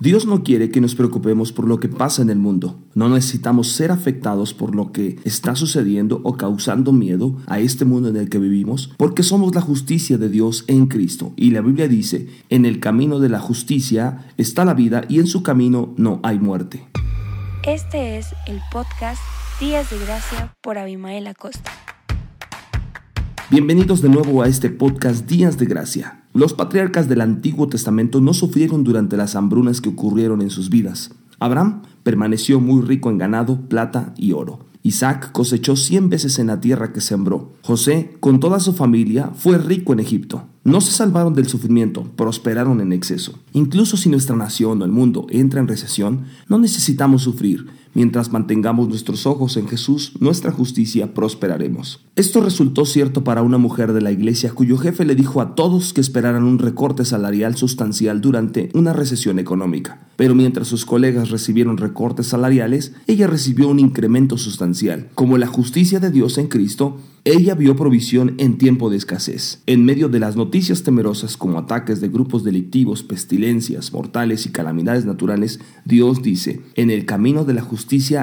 Dios no quiere que nos preocupemos por lo que pasa en el mundo. No necesitamos ser afectados por lo que está sucediendo o causando miedo a este mundo en el que vivimos, porque somos la justicia de Dios en Cristo. Y la Biblia dice, en el camino de la justicia está la vida y en su camino no hay muerte. Este es el podcast Días de Gracia por Abimael Acosta. Bienvenidos de nuevo a este podcast Días de Gracia. Los patriarcas del Antiguo Testamento no sufrieron durante las hambrunas que ocurrieron en sus vidas. Abraham permaneció muy rico en ganado, plata y oro. Isaac cosechó cien veces en la tierra que sembró. José, con toda su familia, fue rico en Egipto. No se salvaron del sufrimiento, prosperaron en exceso. Incluso si nuestra nación o el mundo entra en recesión, no necesitamos sufrir Mientras mantengamos nuestros ojos en Jesús, nuestra justicia prosperaremos. Esto resultó cierto para una mujer de la iglesia cuyo jefe le dijo a todos que esperaran un recorte salarial sustancial durante una recesión económica. Pero mientras sus colegas recibieron recortes salariales, ella recibió un incremento sustancial. Como la justicia de Dios en Cristo, ella vio provisión en tiempo de escasez. En medio de las noticias temerosas como ataques de grupos delictivos, pestilencias, mortales y calamidades naturales, Dios dice, en el camino de la justicia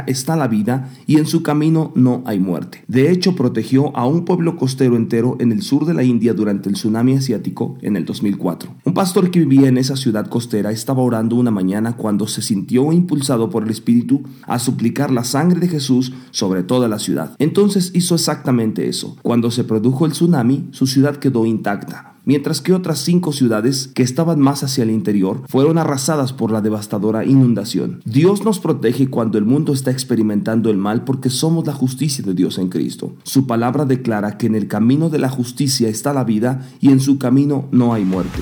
está la vida y en su camino no hay muerte. De hecho, protegió a un pueblo costero entero en el sur de la India durante el tsunami asiático en el 2004. Un pastor que vivía en esa ciudad costera estaba orando una mañana cuando se sintió impulsado por el Espíritu a suplicar la sangre de Jesús sobre toda la ciudad. Entonces hizo exactamente eso. Cuando se produjo el tsunami, su ciudad quedó intacta mientras que otras cinco ciudades que estaban más hacia el interior fueron arrasadas por la devastadora inundación. Dios nos protege cuando el mundo está experimentando el mal porque somos la justicia de Dios en Cristo. Su palabra declara que en el camino de la justicia está la vida y en su camino no hay muerte.